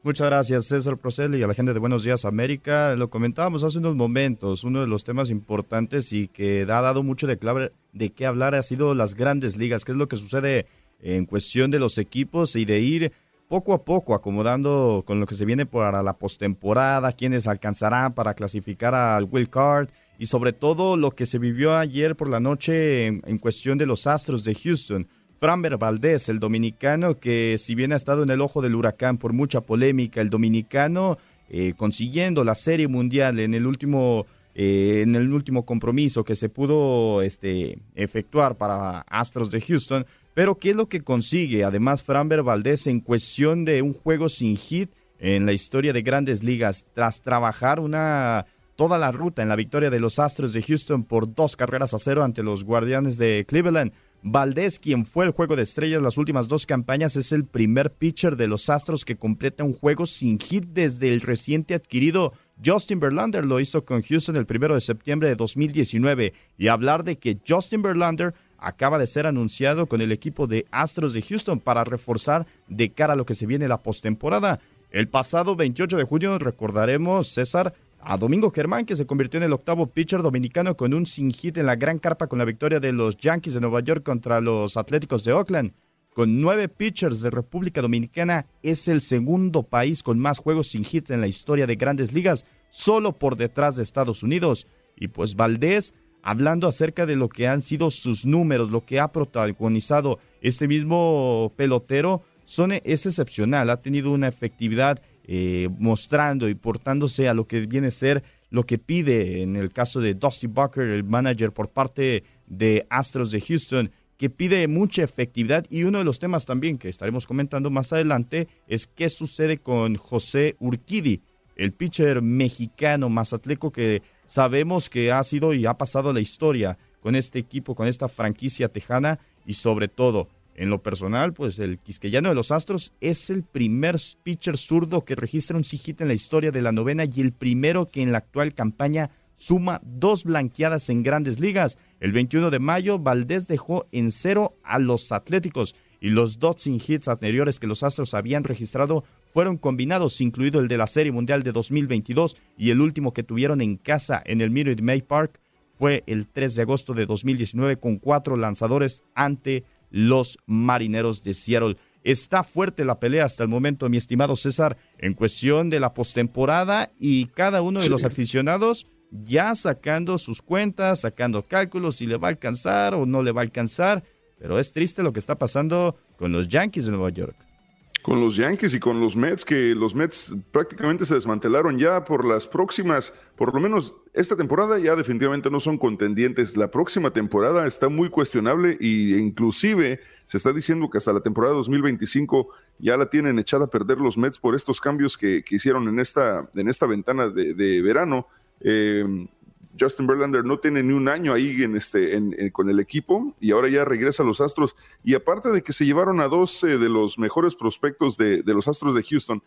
Muchas gracias, César Procel y a la gente de Buenos Días América. Lo comentábamos hace unos momentos, uno de los temas importantes y que ha dado mucho de, clave, de qué hablar ha sido las grandes ligas, qué es lo que sucede en cuestión de los equipos y de ir poco a poco acomodando con lo que se viene para la postemporada, quiénes alcanzarán para clasificar al wild card y sobre todo lo que se vivió ayer por la noche en cuestión de los Astros de Houston Framber Valdés, el dominicano que si bien ha estado en el ojo del huracán por mucha polémica, el dominicano eh, consiguiendo la Serie Mundial en el último eh, en el último compromiso que se pudo este, efectuar para Astros de Houston. Pero ¿qué es lo que consigue? Además, Framber Valdés en cuestión de un juego sin hit en la historia de grandes ligas, tras trabajar una toda la ruta en la victoria de los Astros de Houston por dos carreras a cero ante los Guardianes de Cleveland. Valdés, quien fue el juego de estrellas las últimas dos campañas, es el primer pitcher de los Astros que completa un juego sin hit desde el reciente adquirido Justin Verlander. Lo hizo con Houston el primero de septiembre de 2019. Y hablar de que Justin Verlander acaba de ser anunciado con el equipo de Astros de Houston para reforzar de cara a lo que se viene la postemporada. El pasado 28 de junio, recordaremos, César, a Domingo Germán, que se convirtió en el octavo pitcher dominicano con un sin hit en la gran carpa con la victoria de los Yankees de Nueva York contra los Atléticos de Oakland. Con nueve pitchers de República Dominicana, es el segundo país con más juegos sin hit en la historia de grandes ligas, solo por detrás de Estados Unidos. Y pues Valdés, hablando acerca de lo que han sido sus números, lo que ha protagonizado este mismo pelotero, son, es excepcional, ha tenido una efectividad eh, mostrando y portándose a lo que viene a ser lo que pide en el caso de Dusty Bucker, el manager por parte de Astros de Houston, que pide mucha efectividad. Y uno de los temas también que estaremos comentando más adelante es qué sucede con José Urquidi, el pitcher mexicano mazatleco que sabemos que ha sido y ha pasado la historia con este equipo, con esta franquicia tejana y sobre todo en lo personal, pues el Quisqueyano de los Astros es el primer pitcher zurdo que registra un hit en la historia de la novena y el primero que en la actual campaña suma dos blanqueadas en grandes ligas. El 21 de mayo, Valdés dejó en cero a los Atléticos y los dos sin hits anteriores que los Astros habían registrado fueron combinados, incluido el de la Serie Mundial de 2022 y el último que tuvieron en casa en el Minute May Park fue el 3 de agosto de 2019 con cuatro lanzadores ante los Marineros de Seattle. Está fuerte la pelea hasta el momento, mi estimado César, en cuestión de la postemporada y cada uno de los aficionados ya sacando sus cuentas, sacando cálculos si le va a alcanzar o no le va a alcanzar. Pero es triste lo que está pasando con los Yankees de Nueva York. Con los Yankees y con los Mets, que los Mets prácticamente se desmantelaron ya por las próximas, por lo menos esta temporada ya definitivamente no son contendientes. La próxima temporada está muy cuestionable e inclusive se está diciendo que hasta la temporada 2025 ya la tienen echada a perder los Mets por estos cambios que, hicieron en esta, en esta ventana de, verano. Eh, Justin Verlander no tiene ni un año ahí en este, con el equipo y ahora ya regresa a los Astros. Y aparte de que se llevaron a dos de los mejores prospectos de, los Astros de Houston,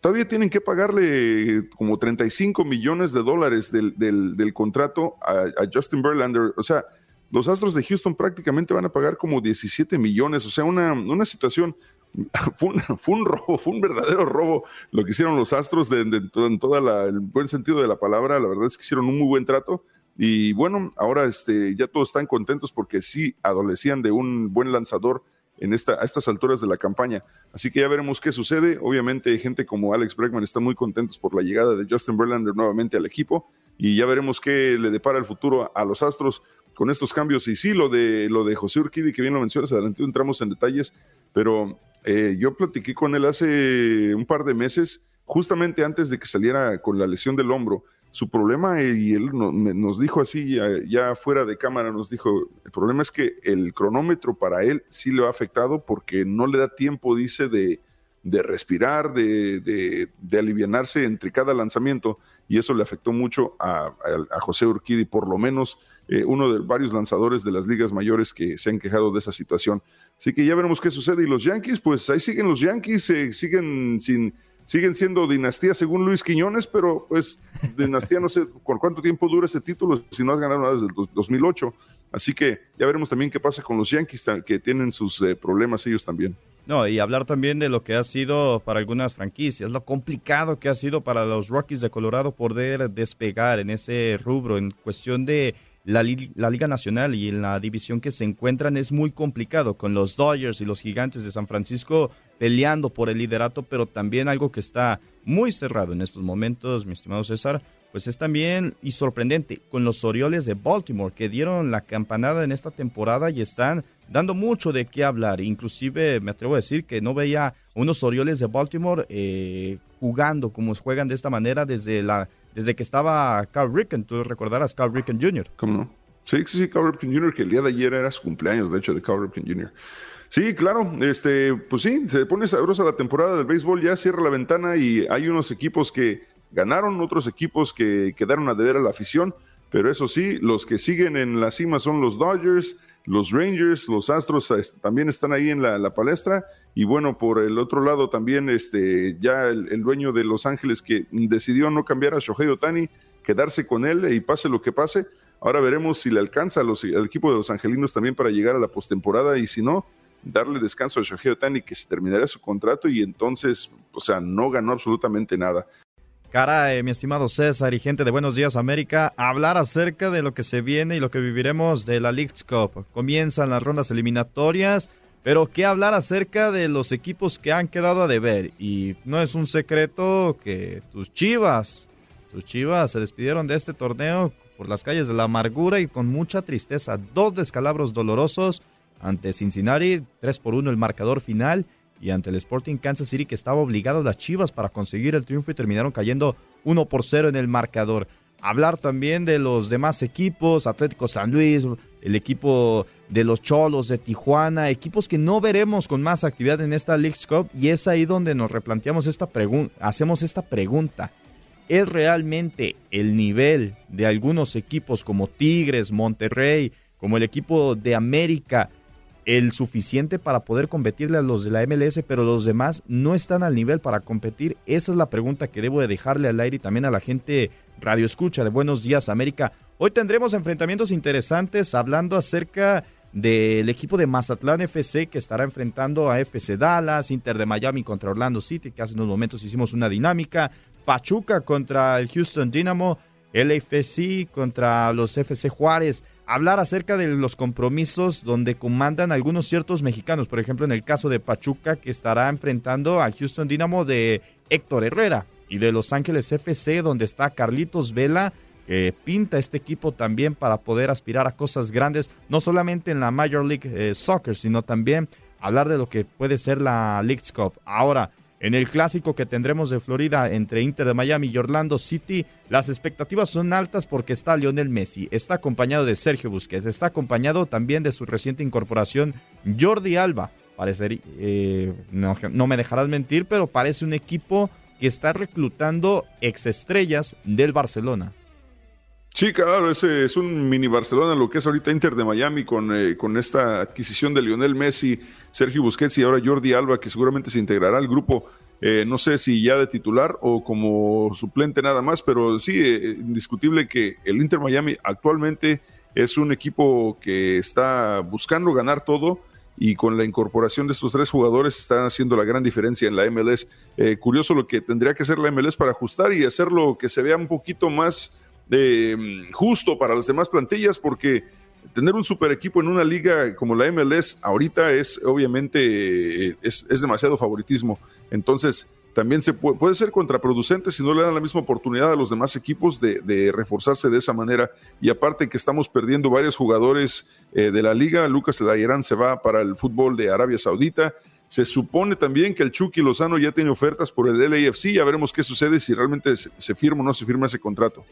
todavía tienen que pagarle como 35 millones de dólares del, contrato a, Justin Verlander. O sea, los Astros de Houston prácticamente van a pagar como 17 millones. O sea, una, una situación fue un, robo, fue un verdadero robo lo que hicieron los Astros de, en todo el buen sentido de la palabra. La verdad es que hicieron un muy buen trato. Y bueno, ahora este, ya todos están contentos porque sí adolecían de un buen lanzador en esta, a estas alturas de la campaña. Así que ya veremos qué sucede. Obviamente, gente como Alex Bregman está muy contentos por la llegada de Justin Verlander nuevamente al equipo. Y ya veremos qué le depara el futuro a los Astros con estos cambios. Y sí, lo de, lo de José Urquidi, que bien lo mencionas, adelante entramos en detalles, pero eh, yo platiqué con él hace un par de meses, justamente antes de que saliera con la lesión del hombro. Su problema, eh, y él nos dijo así, ya, fuera de cámara, nos dijo, el problema es que el cronómetro para él sí le ha afectado porque no le da tiempo, dice, de, respirar, de, de, alivianarse entre cada lanzamiento, y eso le afectó mucho a, José Urquidi, por lo menos eh, uno de varios lanzadores de las ligas mayores que se han quejado de esa situación. Así que ya veremos qué sucede. Y los Yankees, pues ahí siguen los Yankees, eh, siguen sin siguen siendo dinastía según Luis Quiñones, pero pues dinastía no sé por cuánto tiempo dura ese título, si no has ganado nada desde el 2008. Así que ya veremos también qué pasa con los Yankees, que tienen sus eh, problemas ellos también. No, y hablar también de lo que ha sido para algunas franquicias, lo complicado que ha sido para los Rockies de Colorado poder despegar en ese rubro, en cuestión de la, Liga Nacional y en la división que se encuentran es muy complicado, con los Dodgers y los Gigantes de San Francisco peleando por el liderato, pero también algo que está muy cerrado en estos momentos, mi estimado César, pues es también y sorprendente con los Orioles de Baltimore que dieron la campanada en esta temporada y están dando mucho de qué hablar. Inclusive me atrevo a decir que no veía unos Orioles de Baltimore eh, jugando como juegan de esta manera desde la desde que estaba Carl Ricken. Tú recordarás Carl Ricken Jr. ¿Cómo no? Sí, sí, sí, Carl Ricken Jr., que el día de ayer era su cumpleaños, de hecho, de Carl Ricken Jr. Sí, claro, este, pues sí, se pone sabrosa la temporada del béisbol, ya cierra la ventana y hay unos equipos que ganaron, otros equipos que quedaron a deber a la afición, pero eso sí, los que siguen en la cima son los Dodgers, los Rangers, los Astros este, también están ahí en la, palestra. Y bueno, por el otro lado también este, ya el, dueño de Los Ángeles que decidió no cambiar a Shohei Otani, quedarse con él y pase lo que pase. Ahora veremos si le alcanza al equipo de los angelinos también para llegar a la postemporada y si no, darle descanso a Shohei Otani que se terminaría su contrato y entonces, o sea, no ganó absolutamente nada. Caray, mi estimado César y gente de Buenos Días América, hablar acerca de lo que se viene y lo que viviremos de la League Cup. Comienzan las rondas eliminatorias, pero qué hablar acerca de los equipos que han quedado a deber. Y no es un secreto que tus chivas, tus chivas se despidieron de este torneo por las calles de la amargura y con mucha tristeza. Dos descalabros dolorosos ante Cincinnati, 3 por 1 el marcador final y ante el Sporting Kansas City que estaba obligado a las Chivas para conseguir el triunfo y terminaron cayendo 1 por 0 en el marcador. Hablar también de los demás equipos, Atlético San Luis, el equipo de los Cholos de Tijuana, equipos que no veremos con más actividad en esta League Cup y es ahí donde nos replanteamos esta pregunta, hacemos esta pregunta. ¿Es realmente el nivel de algunos equipos como Tigres, Monterrey, como el equipo de América el suficiente para poder competirle a los de la MLS, pero los demás no están al nivel para competir? Esa es la pregunta que debo de dejarle al aire y también a la gente Radio Escucha de Buenos Días América. Hoy tendremos enfrentamientos interesantes hablando acerca del equipo de Mazatlán FC que estará enfrentando a FC Dallas, Inter de Miami contra Orlando City, que hace unos momentos hicimos una dinámica, Pachuca contra el Houston Dynamo, LFC contra los FC Juárez, hablar acerca de los compromisos donde comandan algunos ciertos mexicanos, por ejemplo en el caso de Pachuca que estará enfrentando al Houston Dynamo de Héctor Herrera y de Los Ángeles FC donde está Carlitos Vela que pinta este equipo también para poder aspirar a cosas grandes, no solamente en la Major League eh, Soccer, sino también hablar de lo que puede ser la League's Cup. Ahora, en el clásico que tendremos de Florida entre Inter de Miami y Orlando City, las expectativas son altas porque está Lionel Messi, está acompañado de Sergio Busquets, está acompañado también de su reciente incorporación Jordi Alba. Eh, no, no me dejarás mentir, pero parece un equipo que está reclutando exestrellas del Barcelona. Sí, claro, ese es un mini Barcelona, lo que es ahorita Inter de Miami con, eh, con esta adquisición de Lionel Messi, Sergio Busquets y ahora Jordi Alba, que seguramente se integrará al grupo. Eh, no sé si ya de titular o como suplente nada más, pero sí, eh, indiscutible que el Inter Miami actualmente es un equipo que está buscando ganar todo y con la incorporación de estos tres jugadores están haciendo la gran diferencia en la MLS. curioso lo que tendría que hacer la MLS para ajustar y hacerlo que se vea un poquito más Mm, justo para las demás plantillas, porque tener un super equipo en una liga como la MLS ahorita es obviamente es, demasiado favoritismo. Entonces, también se puede, ser contraproducente si no le dan la misma oportunidad a los demás equipos de, reforzarse de esa manera. Y aparte que estamos perdiendo varios jugadores eh, de la liga, Lucas Dayerán se va para el fútbol de Arabia Saudita. Se supone también que el Chucky Lozano ya tiene ofertas por el LAFC. Ya veremos qué sucede si realmente se firma o no se firma ese contrato.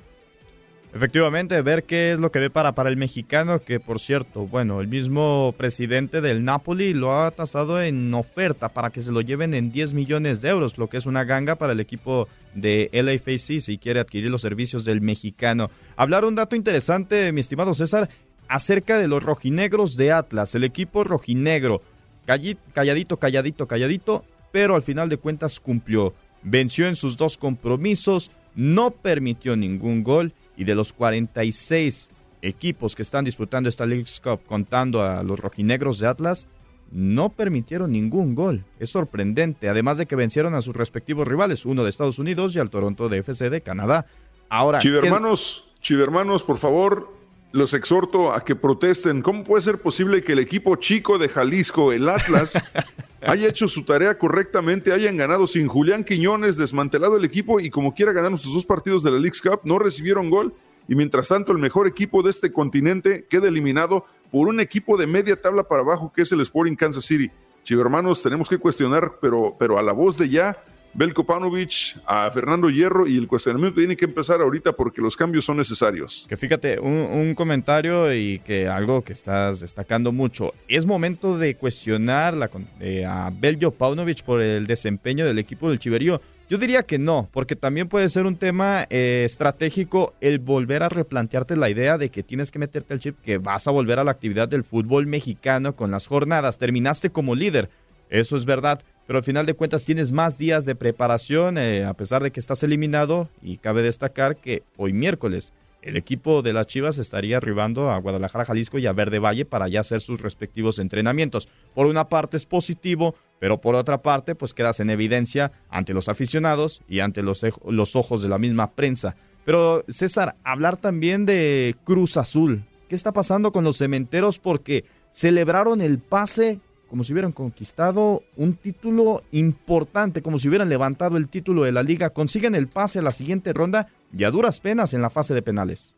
Efectivamente, ver qué es lo que depara para el mexicano, que por cierto, bueno, el mismo presidente del Napoli lo ha tasado en oferta para que se lo lleven en 10 millones de euros, lo que es una ganga para el equipo de LAFC si quiere adquirir los servicios del mexicano. Hablar un dato interesante, mi estimado César, acerca de los rojinegros de Atlas, el equipo rojinegro, calladito, calladito, calladito, pero al final de cuentas cumplió, venció en sus dos compromisos, no permitió ningún gol y de los 46 equipos que están disputando esta League Cup, contando a los rojinegros de Atlas, no permitieron ningún gol. Es sorprendente, además de que vencieron a sus respectivos rivales, uno de Estados Unidos y al Toronto de FC de Canadá. Ahora, Chivermanos, Chivermanos, por favor, los exhorto a que protesten. ¿Cómo puede ser posible que el equipo chico de Jalisco, el Atlas, haya hecho su tarea correctamente, hayan ganado sin Julián Quiñones, desmantelado el equipo y como quiera ganar sus dos partidos de la League's Cup, no recibieron gol y mientras tanto el mejor equipo de este continente queda eliminado por un equipo de media tabla para abajo que es el Sporting Kansas City. Chivo hermanos, tenemos que cuestionar, pero, pero a la voz de ya, Belko Panovich, a Fernando Hierro y el cuestionamiento tiene que empezar ahorita porque los cambios son necesarios. Que fíjate, un, comentario y que algo que estás destacando mucho. Es momento de cuestionar eh, a Beljo Paunovic por el desempeño del equipo del Chiverío. Yo diría que no, porque también puede ser un tema eh, estratégico el volver a replantearte la idea de que tienes que meterte el chip, que vas a volver a la actividad del fútbol mexicano con las jornadas. Terminaste como líder, eso es verdad, pero al final de cuentas tienes más días de preparación eh, a pesar de que estás eliminado y cabe destacar que hoy miércoles el equipo de las Chivas estaría arribando a Guadalajara, Jalisco y a Verde Valle para ya hacer sus respectivos entrenamientos. Por una parte es positivo, pero por otra parte pues quedas en evidencia ante los aficionados y ante los, los ojos de la misma prensa. Pero César, hablar también de Cruz Azul. ¿Qué está pasando con los cementeros? Porque celebraron el pase como si hubieran conquistado un título importante, como si hubieran levantado el título de la liga, consiguen el pase a la siguiente ronda y a duras penas en la fase de penales.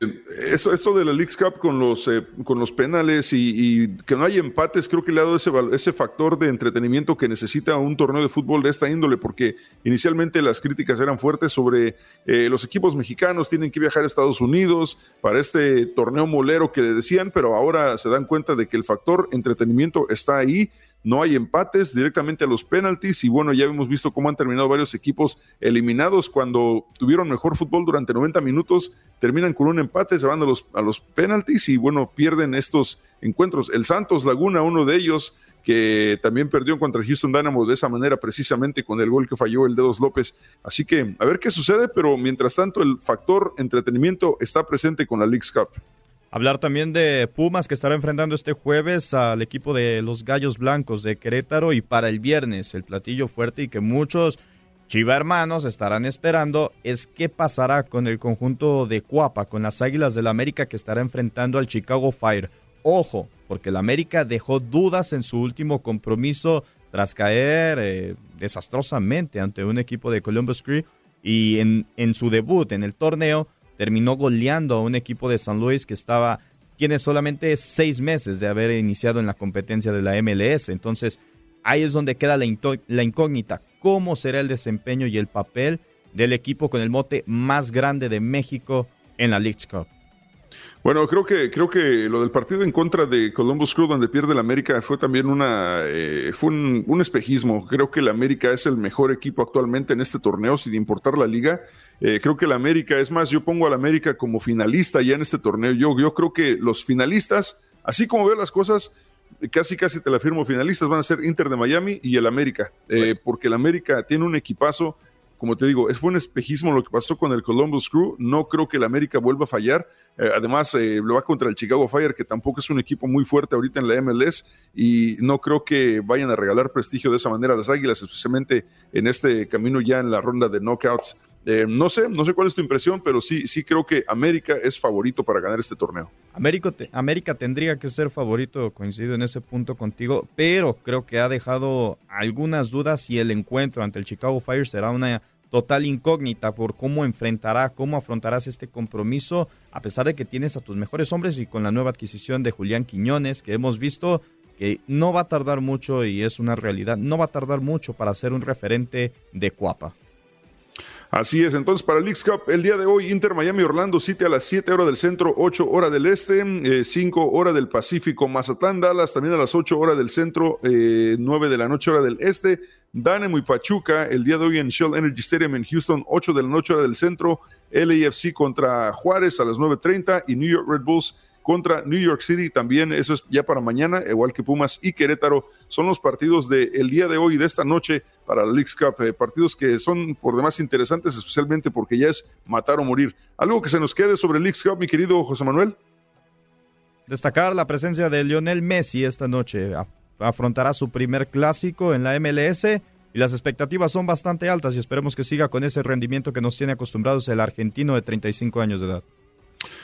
Eso, esto de la League Cup con los, eh, con los penales y, que no hay empates, creo que le ha dado ese, ese factor de entretenimiento que necesita un torneo de fútbol de esta índole, porque inicialmente las críticas eran fuertes sobre eh, los equipos mexicanos tienen que viajar a Estados Unidos para este torneo molero que le decían, pero ahora se dan cuenta de que el factor entretenimiento está ahí no hay empates directamente a los penaltis y bueno, ya hemos visto cómo han terminado varios equipos eliminados cuando tuvieron mejor fútbol durante 90 minutos, terminan con un empate, se van a los, a los penaltis y bueno, pierden estos encuentros. El Santos Laguna, uno de ellos, que también perdió contra Houston Dynamo de esa manera precisamente con el gol que falló el Dedos López. Así que a ver qué sucede, pero mientras tanto el factor entretenimiento está presente con la League's Cup. Hablar también de Pumas que estará enfrentando este jueves al equipo de los Gallos Blancos de Querétaro y para el viernes el platillo fuerte y que muchos Chiva hermanos estarán esperando es qué pasará con el conjunto de Cuapa, con las Águilas del la América que estará enfrentando al Chicago Fire. Ojo, porque el América dejó dudas en su último compromiso tras caer eh, desastrosamente ante un equipo de Columbus Crew y en, en su debut en el torneo terminó goleando a un equipo de San Luis que estaba, tiene solamente seis meses de haber iniciado en la competencia de la MLS. Entonces, ahí es donde queda la, la incógnita. ¿Cómo será el desempeño y el papel del equipo con el mote más grande de México en la League Cup? Bueno, creo que, creo que lo del partido en contra de Columbus Crew, donde pierde el América, fue también una, eh, fue un, espejismo. Creo que el América es el mejor equipo actualmente en este torneo, sin importar la liga. Eh, creo que el América, es más, yo pongo al América como finalista ya en este torneo. Yo, yo creo que los finalistas, así como veo las cosas, casi casi te la firmo, finalistas van a ser Inter de Miami y el América, eh, porque el América tiene un equipazo como te digo, es fue un espejismo lo que pasó con el Columbus Crew. No creo que el América vuelva a fallar. Eh, además, eh, lo va contra el Chicago Fire, que tampoco es un equipo muy fuerte ahorita en la MLS. Y no creo que vayan a regalar prestigio de esa manera a las Águilas, especialmente en este camino ya en la ronda de knockouts. Eh, no sé, no sé cuál es tu impresión, pero sí, sí creo que América es favorito para ganar este torneo. América, América tendría que ser favorito, coincido en ese punto contigo, pero creo que ha dejado algunas dudas si el encuentro ante el Chicago Fire será una total incógnita por cómo enfrentará, cómo afrontarás este compromiso, a pesar de que tienes a tus mejores hombres y con la nueva adquisición de Julián Quiñones, que hemos visto que no va a tardar mucho y es una realidad, no va a tardar mucho para ser un referente de Cuapa. Así es, entonces para el Leagues Cup, el día de hoy, Inter Miami Orlando City a las 7 horas del centro, 8 horas del este, 5 eh, horas del Pacífico, Mazatlán, Dallas también a las 8 horas del centro, 9 eh, de la noche hora del este, Dynamo y Pachuca el día de hoy en Shell Energy Stadium en Houston, 8 de la noche hora del centro, LAFC contra Juárez a las 9.30 y New York Red Bulls contra New York City. También eso es ya para mañana, igual que Pumas y Querétaro. Son los partidos del día de hoy, de esta noche, para la Leagues Cup. Eh, partidos que son por demás interesantes, especialmente porque ya es matar o morir. ¿Algo que se nos quede sobre Leagues Cup, mi querido José Manuel? Destacar la presencia de Lionel Messi esta noche. Afrontará su primer clásico en la MLS y las expectativas son bastante altas y esperemos que siga con ese rendimiento que nos tiene acostumbrados el argentino de 35 años de edad.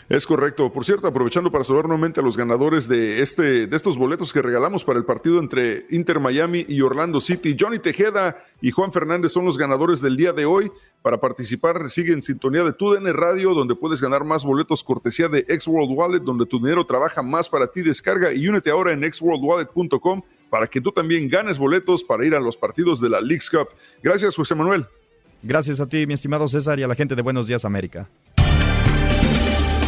Es correcto. Por cierto, aprovechando para saludar nuevamente a los ganadores de, este, de estos boletos que regalamos para el partido entre Inter Miami y Orlando City. Johnny Tejeda y Juan Fernández son los ganadores del día de hoy. Para participar, sigue en sintonía de TUDN Radio, donde puedes ganar más boletos cortesía de X World Wallet, donde tu dinero trabaja más para ti. Descarga y únete ahora en xworldwallet.com para que tú también ganes boletos para ir a los partidos de la Leagues Cup. Gracias, José Manuel. Gracias a ti, mi estimado César, y a la gente de Buenos Días América.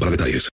para detalles.